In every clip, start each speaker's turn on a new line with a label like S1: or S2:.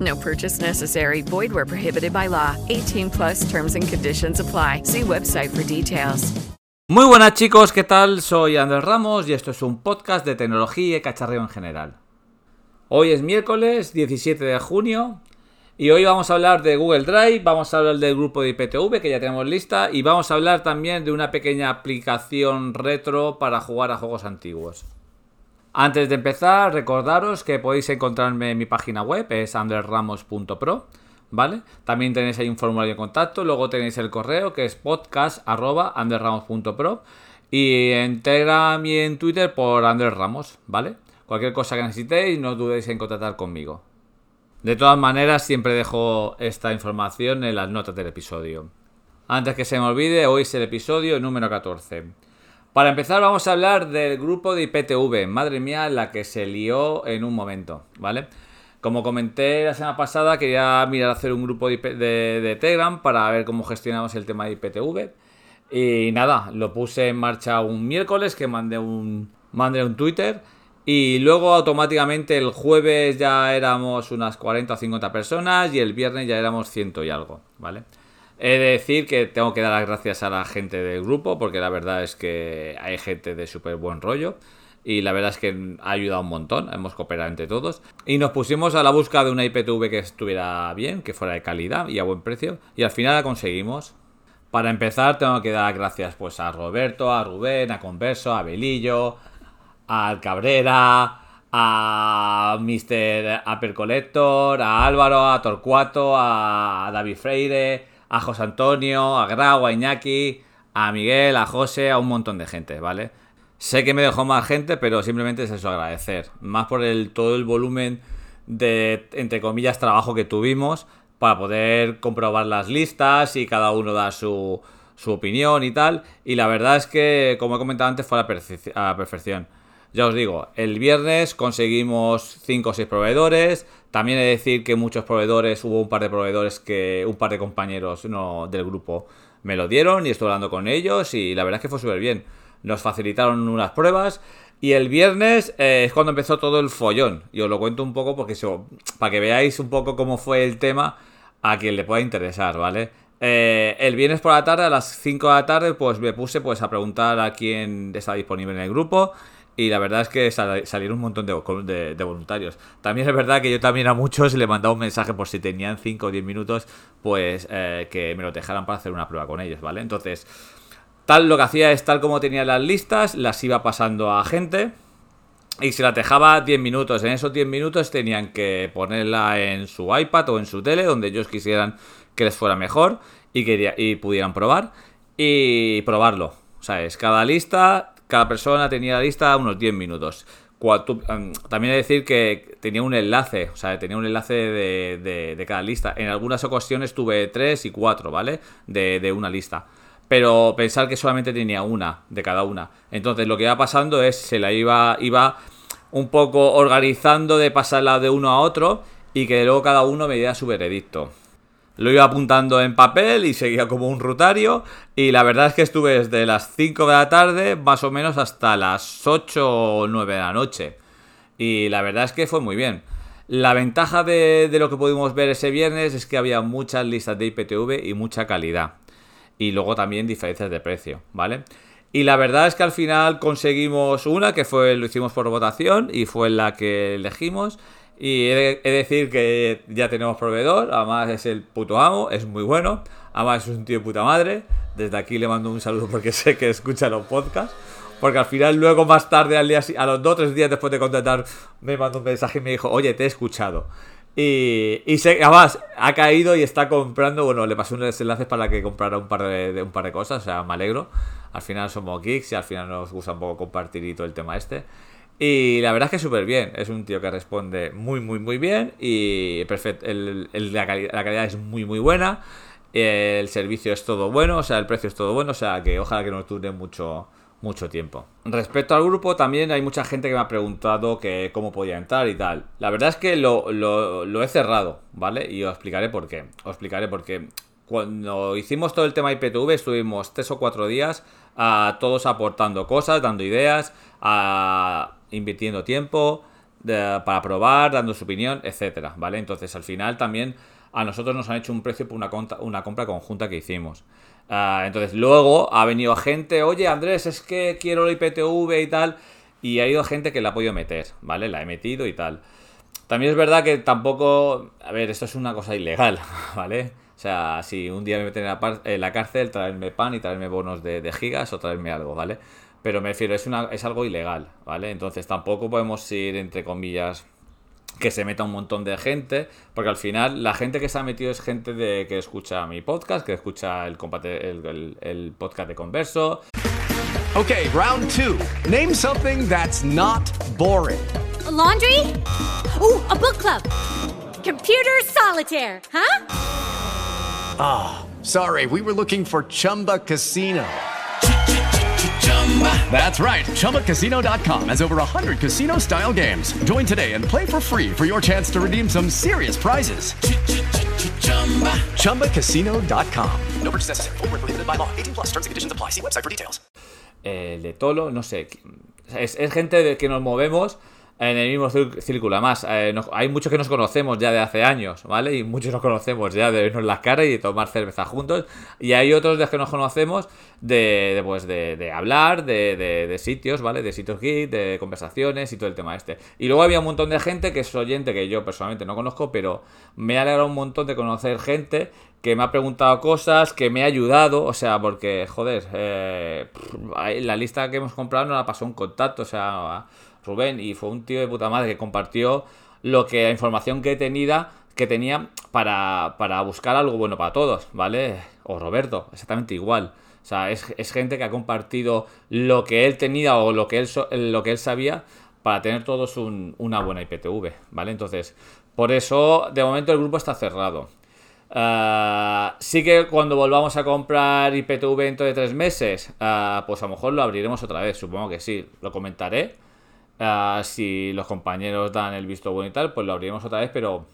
S1: No purchase necessary. Void where prohibited by law. 18 plus terms and conditions apply. See website for details.
S2: Muy buenas chicos, ¿qué tal? Soy Andrés Ramos y esto es un podcast de tecnología y cacharreo en general. Hoy es miércoles 17 de junio y hoy vamos a hablar de Google Drive, vamos a hablar del grupo de IPTV que ya tenemos lista y vamos a hablar también de una pequeña aplicación retro para jugar a juegos antiguos. Antes de empezar, recordaros que podéis encontrarme en mi página web, es andresramos.pro, ¿vale? También tenéis ahí un formulario de contacto, luego tenéis el correo que es podcast.andresramos.pro y en Telegram y en Twitter por Andrés Ramos, ¿vale? Cualquier cosa que necesitéis, no dudéis en contactar conmigo. De todas maneras, siempre dejo esta información en las notas del episodio. Antes que se me olvide, hoy es el episodio número 14. Para empezar vamos a hablar del grupo de IPTV. Madre mía, la que se lió en un momento, ¿vale? Como comenté la semana pasada, quería mirar hacer un grupo de, Telegram para ver cómo gestionamos el tema de IPTV. Y nada, lo puse en marcha un miércoles que mandé un, mandé un Twitter. Y luego automáticamente el jueves ya éramos unas 40 o 50 personas y el viernes ya éramos ciento y algo, ¿vale? He de decir que tengo que dar las gracias a la gente del grupo, porque la verdad es que hay gente de súper buen rollo. Y la verdad es que ha ayudado un montón, hemos cooperado entre todos. Y nos pusimos a la búsqueda de una IPTV que estuviera bien, que fuera de calidad y a buen precio. Y al final la conseguimos. Para empezar, tengo que dar gracias pues a Roberto, a Rubén, a Converso, a Belillo, al Cabrera, a Mr. Upper Collector, a Álvaro, a Torcuato, a David Freire, a José Antonio, a Grau, a Iñaki, a Miguel, a José, a un montón de gente, ¿vale? Sé que me dejó más gente, pero simplemente es eso, agradecer. Más por el, todo el volumen de, entre comillas, trabajo que tuvimos para poder comprobar las listas y cada uno da su, su opinión y tal. Y la verdad es que, como he comentado antes, fue a la, perfección. Ya os digo, el viernes conseguimos 5 o 6 proveedores. También he de decir que muchos proveedores, hubo un par de proveedores que un par de compañeros del grupo me lo dieron y estuve hablando con ellos y la verdad es que fue súper bien. Nos facilitaron unas pruebas y el viernes eh, es cuando empezó todo el follón. Y os lo cuento un poco porque para que veáis un poco cómo fue el tema a quien le pueda interesar, ¿vale? Eh, el viernes por la tarde, a las 5 de la tarde, pues me puse pues a preguntar a quién está disponible en el grupo y la verdad es que salieron un montón de, voluntarios. También es verdad que yo también a muchos le mandaba un mensaje por si tenían 5 o 10 minutos, pues eh, que me lo dejaran para hacer una prueba con ellos, ¿vale? Entonces, tal lo que hacía es tal como tenía las listas, las iba pasando a gente. Y si la dejaba 10 minutos, en esos 10 minutos tenían que ponerla en su iPad o en su tele, donde ellos quisieran que les fuera mejor y, que, y pudieran probar. Y probarlo. O sea, es cada lista cada persona tenía la lista unos 10 minutos. También he de decir que tenía un enlace, o sea, tenía un enlace de, cada lista. En algunas ocasiones tuve 3 y 4, ¿vale? De, una lista. Pero pensar que solamente tenía una de cada una. Entonces lo que iba pasando es, se la iba, iba un poco organizando de pasarla de uno a otro y que luego cada uno me diera su veredicto. Lo iba apuntando en papel y seguía como un rutario. Y la verdad es que estuve desde las 5 de la tarde más o menos hasta las 8 o 9 de la noche. Y la verdad es que fue muy bien. La ventaja de, lo que pudimos ver ese viernes es que había muchas listas de IPTV y mucha calidad. Y luego también diferencias de precio, ¿vale? Y la verdad es que al final conseguimos una que fue, lo hicimos por votación y fue la que elegimos. Y he de, decir que ya tenemos proveedor, además es el puto amo, es muy bueno, además es un tío de puta madre. Desde aquí le mando un saludo porque sé que escucha los podcasts. Porque al final, luego más tarde, al día, a los dos o tres días después de contratar, me mandó un mensaje y me dijo, oye, te he escuchado. Y, y además ha caído y está comprando, bueno, le pasé unos enlaces para que comprara un par de, un par de cosas, o sea, me alegro. Al final somos geeks y al final nos gusta un poco compartir y todo el tema este. Y la verdad es que súper bien. Es un tío que responde muy, muy, muy bien. Y perfecto. la, calidad, es muy, muy buena. El servicio es todo bueno. O sea, el precio es todo bueno. O sea, que ojalá que no dure mucho, mucho tiempo. Respecto al grupo, también hay mucha gente que me ha preguntado que cómo podía entrar y tal. La verdad es que lo, lo he cerrado, ¿vale? Y os explicaré por qué. Os explicaré por qué. Cuando hicimos todo el tema IPTV, estuvimos tres o cuatro días a todos aportando cosas, dando ideas, a invirtiendo tiempo para probar, dando su opinión, etcétera, ¿vale? Entonces, al final también a nosotros nos han hecho un precio por una, una compra conjunta que hicimos. Ah, entonces, luego ha venido gente, oye, Andrés, es que quiero la IPTV y tal, y ha ido gente que la ha podido meter, ¿vale? La he metido y tal. También es verdad que tampoco, a ver, esto es una cosa ilegal, ¿vale? O sea, si un día me meten en la, cárcel, traerme pan y traerme bonos de, de gigas o traerme algo, ¿vale? Pero me refiero, es, una, es algo ilegal, ¿vale? Entonces tampoco podemos ir, entre comillas, que se meta un montón de gente, porque al final la gente que se ha metido es gente de, que escucha mi podcast, que escucha el, el, el, podcast de Converso.
S3: Ok, round two. Name something that's not boring.
S4: laundry? Oh, a book club. Computer solitaire, huh?
S3: Ah, sorry, we were looking for Chumba Casino. That's right. ChumbaCasino.com has over 100 casino style games. Join today and play for free for your chance to redeem some serious prizes. ChumbaCasino.com. No purchase necessary. Full prohibited by law. 18 plus terms and conditions apply. See website for details.
S2: Eh, de Tolo, no sé. Es, es gente de que nos movemos en el mismo círculo. Además, eh, hay muchos que nos conocemos ya de hace años, ¿vale? Y muchos nos conocemos ya de vernos las caras y de tomar cerveza juntos. Y hay otros de los que nos conocemos de, pues, de, hablar, de, sitios, ¿vale? De sitios geek, de conversaciones y todo el tema este. Y luego había un montón de gente que es oyente que yo personalmente no conozco, pero me ha alegrado un montón de conocer gente que me ha preguntado cosas, que me ha ayudado, o sea, porque, joder, eh, la lista que hemos comprado no la pasó un contacto, o sea Rubén, y fue un tío de puta madre que compartió lo que la información que tenía, que tenía para, buscar algo bueno para todos, ¿vale? O Roberto, exactamente igual. O sea, es, gente que ha compartido lo que él tenía o lo que él, lo que él sabía para tener todos una buena IPTV, ¿vale? Entonces, por eso, de momento el grupo está cerrado. Ah, sí que cuando volvamos a comprar IPTV dentro de tres meses, ah, pues a lo mejor lo abriremos otra vez, supongo que sí, lo comentaré Ah, si los compañeros dan el visto bueno y tal, pues lo abriremos otra vez, pero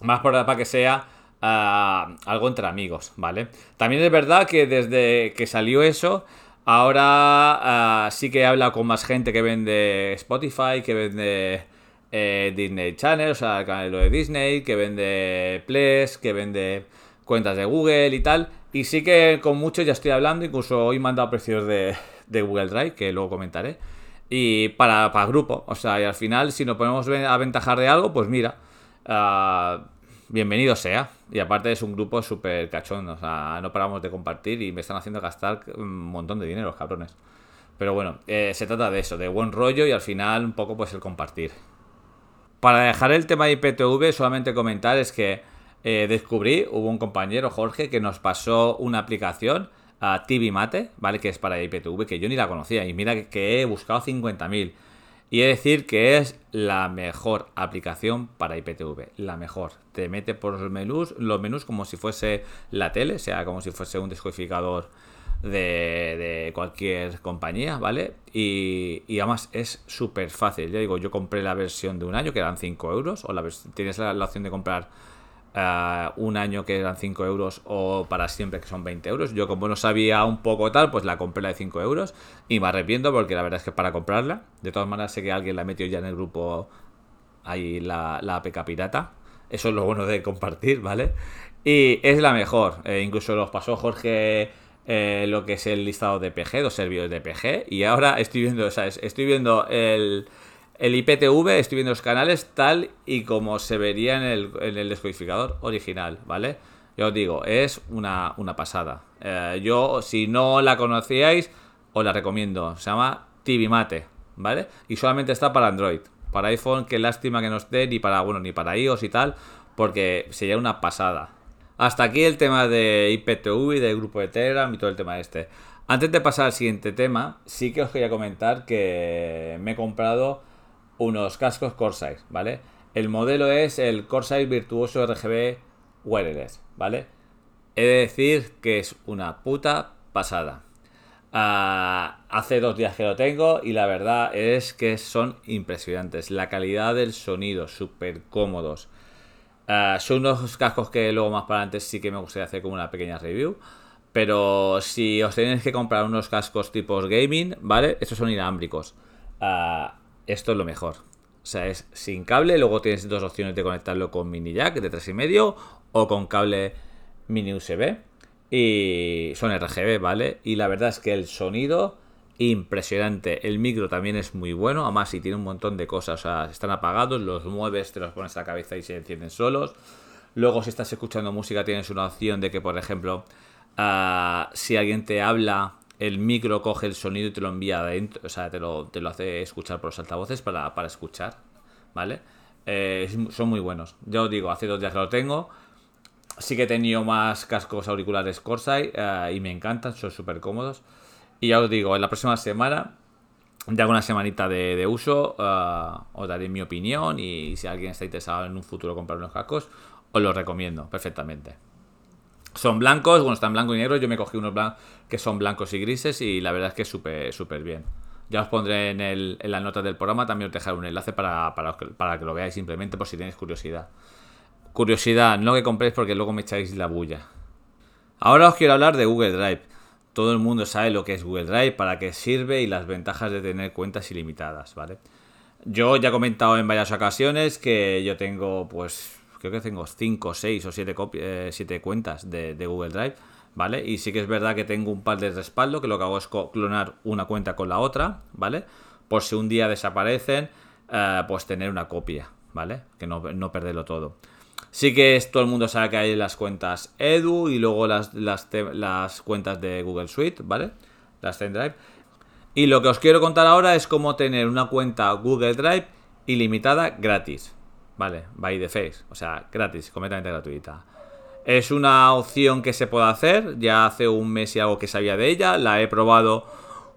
S2: más para que sea ah, algo entre amigos, ¿vale? También es verdad que desde que salió eso, ahora ah, sí que he hablado con más gente que vende Spotify, que vende eh, Disney Channel, o sea, el canal de Disney, que vende Ples, que vende cuentas de Google y tal. Y sí que con muchos ya estoy hablando, incluso hoy me han dado precios de, de Google Drive, que luego comentaré y para, para grupo. O sea, y al final, si nos ponemos a aventajar de algo, pues mira, uh, bienvenido sea. Y aparte es un grupo súper cachón, o sea, no paramos de compartir y me están haciendo gastar un montón de dinero, cabrones. Pero bueno, eh, se trata de eso, de buen rollo y al final un poco pues el compartir. Para dejar el tema de IPTV, solamente comentar es que eh, descubrí, hubo un compañero, Jorge, que nos pasó una aplicación TV Mate, ¿vale? Que es para IPTV, que yo ni la conocía. Y mira que he buscado 50.000. Y he de decir que es la mejor aplicación para IPTV. La mejor. Te mete por los menús, los menús como si fuese la tele, o sea, como si fuese un descodificador de, cualquier compañía, ¿vale? Y, y además es súper fácil. Ya digo, yo compré la versión de un año, que eran 5 euros, o la tienes la, opción de comprar eh, un año que eran 5 euros o para siempre que son 20 euros. Yo como no sabía un poco tal, pues la compré la de 5 euros y me arrepiento porque la verdad es que para comprarla, de todas maneras sé que alguien la metió ya en el grupo ahí la, la APK pirata. Eso es lo bueno de compartir, ¿vale? Y es la mejor. Eh, incluso los pasó Jorge eh, lo que es el listado de PG, dos servidores de PG. Y ahora estoy viendo, ¿sabes? Estoy viendo el, el IPTV, estoy viendo los canales tal y como se vería en el, en el descodificador original, ¿vale? Yo os digo, es una, una pasada. Eh, yo, si no la conocíais, os la recomiendo. Se llama TV Mate, ¿vale? Y solamente está para Android. Para iPhone, qué lástima que no esté, ni para, bueno, ni para iOS y tal, porque sería una pasada. Hasta aquí el tema de IPTV, del grupo de Telegram y todo el tema este. Antes de pasar al siguiente tema, sí que os quería comentar que me he comprado unos cascos Corsair, ¿vale? El modelo es el Corsair Virtuoso RGB Wireless, ¿vale? He de decir que es una puta pasada. Ah, hace dos días que lo tengo y la verdad es que son impresionantes. La calidad del sonido, súper cómodos. Ah, son unos cascos que luego más para adelante sí que me gustaría hacer como una pequeña review. Pero si os tenéis que comprar unos cascos tipos gaming, ¿vale? Estos son inalámbricos. Ah, esto es lo mejor. O sea, es sin cable, luego tienes dos opciones de conectarlo con mini jack de 3,5 o con cable mini USB. Y son RGB, ¿vale? Y la verdad es que el sonido impresionante. El micro también es muy bueno, además si tiene un montón de cosas, o sea, están apagados, los mueves, te los pones a la cabeza y se encienden solos. Luego si estás escuchando música tienes una opción de que, por ejemplo, ah, si alguien te habla el micro coge el sonido y te lo envía adentro, o sea, te lo, te lo hace escuchar por los altavoces para, escuchar, ¿vale? Eh, son muy buenos. Yo os digo, hace dos días que lo tengo. Sí que he tenido más cascos auriculares Corsair eh, y me encantan, son súper cómodos. Y ya os digo, en la próxima semana, ya una semanita de, uso, eh, os daré mi opinión y si alguien está interesado en un futuro comprar unos cascos, os los recomiendo perfectamente. Son blancos, bueno, están blanco y negro. Yo me cogí unos blancos que son blancos y grises y la verdad es que súper, súper bien. Ya os pondré en, el, en las notas del programa, también os dejaré un enlace para, para, que lo veáis simplemente por si tenéis curiosidad. Curiosidad, no que compréis porque luego me echáis la bulla. Ahora os quiero hablar de Google Drive. Todo el mundo sabe lo que es Google Drive, para qué sirve y las ventajas de tener cuentas ilimitadas, ¿vale? Yo ya he comentado en varias ocasiones que yo tengo pues creo que tengo 5, 6 o 7 eh, cuentas de, Google Drive, ¿vale? Y sí que es verdad que tengo un par de respaldo, que lo que hago es clonar una cuenta con la otra, ¿vale? Por si un día desaparecen, eh, pues tener una copia, ¿vale? Que no, perderlo todo. Sí que es, todo el mundo sabe que hay las cuentas Edu y luego las, las, las cuentas de Google Suite, ¿vale? Las Drive. Y lo que os quiero contar ahora es cómo tener una cuenta Google Drive ilimitada gratis. Vale, by the face. O sea, gratis, completamente gratuita. Es una opción que se puede hacer. Ya hace un mes y algo que sabía de ella. La he probado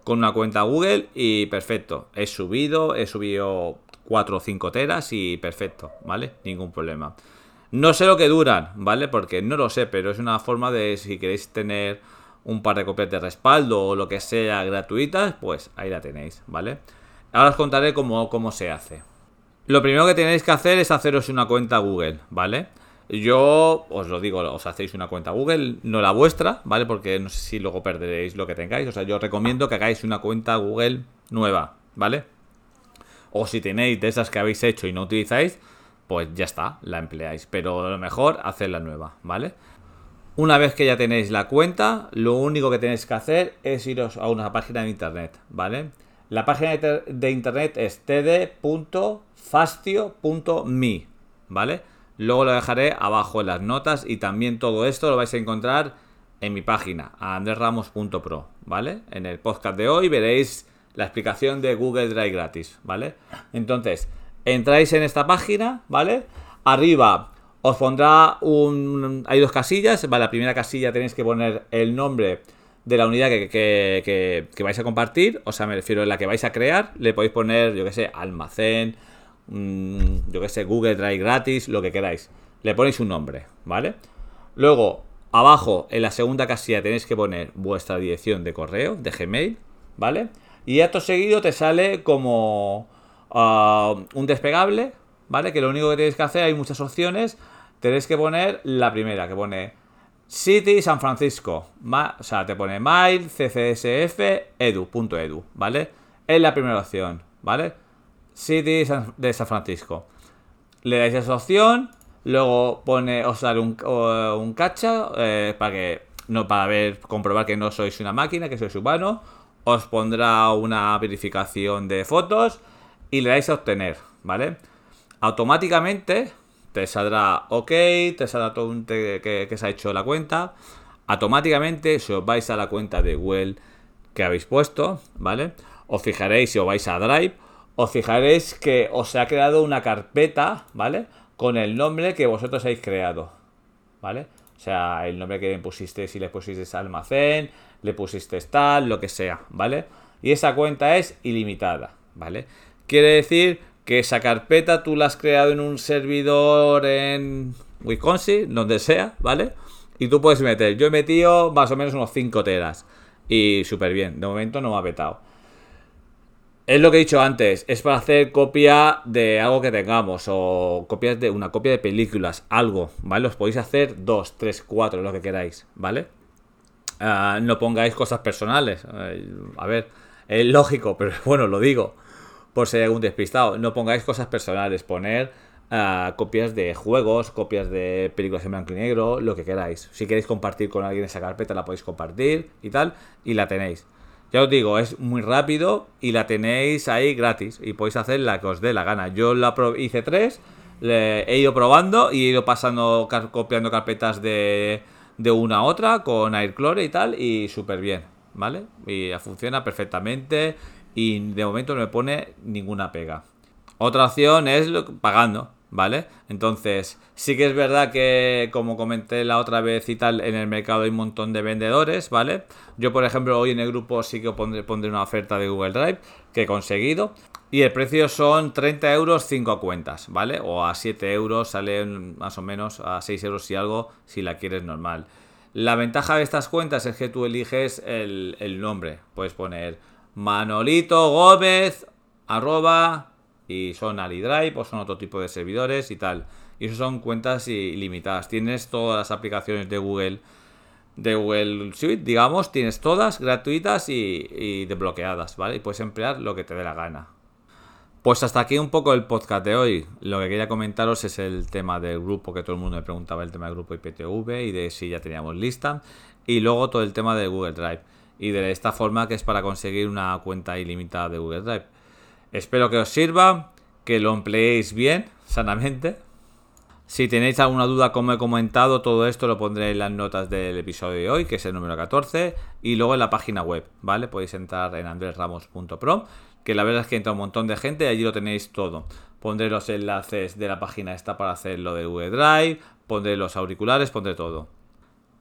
S2: con una cuenta Google y perfecto. He subido, he subido 4 o 5 teras y perfecto, ¿vale? Ningún problema. No sé lo que duran, ¿vale? Porque no lo sé, pero es una forma de si queréis tener un par de copias de respaldo o lo que sea gratuitas, pues ahí la tenéis, ¿vale? Ahora os contaré cómo, cómo se hace. Lo primero que tenéis que hacer es haceros una cuenta Google, ¿vale? Yo os lo digo, os hacéis una cuenta Google, no la vuestra, ¿vale? Porque no sé si luego perderéis lo que tengáis. O sea, yo os recomiendo que hagáis una cuenta Google nueva, ¿vale? O si tenéis de esas que habéis hecho y no utilizáis, pues ya está, la empleáis. Pero lo mejor, la nueva, ¿vale? Una vez que ya tenéis la cuenta, lo único que tenéis que hacer es iros a una página de internet, ¿vale? La página de internet es td.fastio.me, ¿vale? Luego lo dejaré abajo en las notas y también todo esto lo vais a encontrar en mi página, andresramos.pro, ¿vale? En el podcast de hoy veréis la explicación de Google Drive gratis, ¿vale? Entonces, entráis en esta página, ¿vale? Arriba os pondrá un... Hay dos casillas, ¿vale? La primera casilla tenéis que poner el nombre de la unidad que, vais a compartir, o sea, me refiero a la que vais a crear, le podéis poner, yo que sé, almacén, mm, yo que sé, Google Drive gratis, lo que queráis. Le ponéis un nombre, ¿vale? Luego, abajo, en la segunda casilla tenéis que poner vuestra dirección de correo, de Gmail, ¿vale? Y esto seguido te sale como ah, un despegable, ¿vale? Que lo único que tenéis que hacer, hay muchas opciones, tenéis que poner la primera, que pone City San Francisco. o sea, te pone mail ccsf edu.edu, ¿vale? Es la primera opción, ¿vale? City de San Francisco. Le dais esa opción, luego pone, os daré un, un cacha eh, para que no para ver, comprobar que no sois una máquina, que sois humano. Os pondrá una verificación de fotos y le dais a obtener, ¿vale? Automáticamente te saldrá OK, te saldrá todo un que, se ha hecho la cuenta. Automáticamente, si os vais a la cuenta de Google que habéis puesto, ¿vale? Os fijaréis si os vais a Drive, os fijaréis que os ha creado una carpeta, ¿vale? Con el nombre que vosotros habéis creado, ¿vale? O sea, el nombre que le pusiste, si le pusiste almacén, le pusiste tal, lo que sea, ¿vale? Y esa cuenta es ilimitada, ¿vale? Quiere decir que esa carpeta tú la has creado en un servidor en Wisconsin, donde sea, ¿vale? Y tú puedes meter. Yo he metido más o menos unos 5 teras. Y súper bien. De momento no me ha petado. Es lo que he dicho antes. Es para hacer copia de algo que tengamos. O copias de una copia de películas. Algo, ¿vale? Os podéis hacer 2, 3, 4, lo que queráis, ¿vale? Ah, no pongáis cosas personales. a ver, es lógico, pero bueno, lo digo por si hay algún despistado. No pongáis cosas personales, poner ah, copias de juegos, copias de películas en blanco y negro, lo que queráis. Si queréis compartir con alguien esa carpeta, la podéis compartir y tal, y la tenéis. Ya os digo, es muy rápido y la tenéis ahí gratis y podéis hacer la que os dé la gana. Yo la hice tres, he ido probando y he ido pasando, copiando carpetas de, de una a otra con Airclore y tal y súper bien, ¿vale? Y funciona perfectamente y de momento no me pone ninguna pega. Otra opción es pagando, ¿vale? Entonces, sí que es verdad que, como comenté la otra vez y tal, en el mercado hay un montón de vendedores, ¿vale? Yo, por ejemplo, hoy en el grupo sí que pondré, pondré una oferta de Google Drive que he conseguido. Y el precio son 30 euros 5 cuentas, ¿vale? O a 7 euros sale más o menos a 6 euros y algo si la quieres normal. La ventaja de estas cuentas es que tú eliges el, el nombre. Puedes poner Manolito Gómez, arroba, y son AliDrive o son otro tipo de servidores y tal. Y eso son cuentas ilimitadas. Tienes todas las aplicaciones de Google, de Google Suite, digamos, tienes todas gratuitas y, desbloqueadas, ¿vale? Y puedes emplear lo que te dé la gana. Pues hasta aquí un poco el podcast de hoy. Lo que quería comentaros es el tema del grupo, que todo el mundo me preguntaba el tema del grupo IPTV y de si ya teníamos lista. Y luego todo el tema de Google Drive y de esta forma que es para conseguir una cuenta ilimitada de Google Drive. Espero que os sirva, que lo empleéis bien, sanamente. Si tenéis alguna duda, como he comentado, todo esto lo pondré en las notas del episodio de hoy, que es el número 14, y luego en la página web, ¿vale? Podéis entrar en andresramos.pro, que la verdad es que entra un montón de gente y allí lo tenéis todo. Pondré los enlaces de la página esta para hacer lo de Google Drive, pondré los auriculares, pondré todo.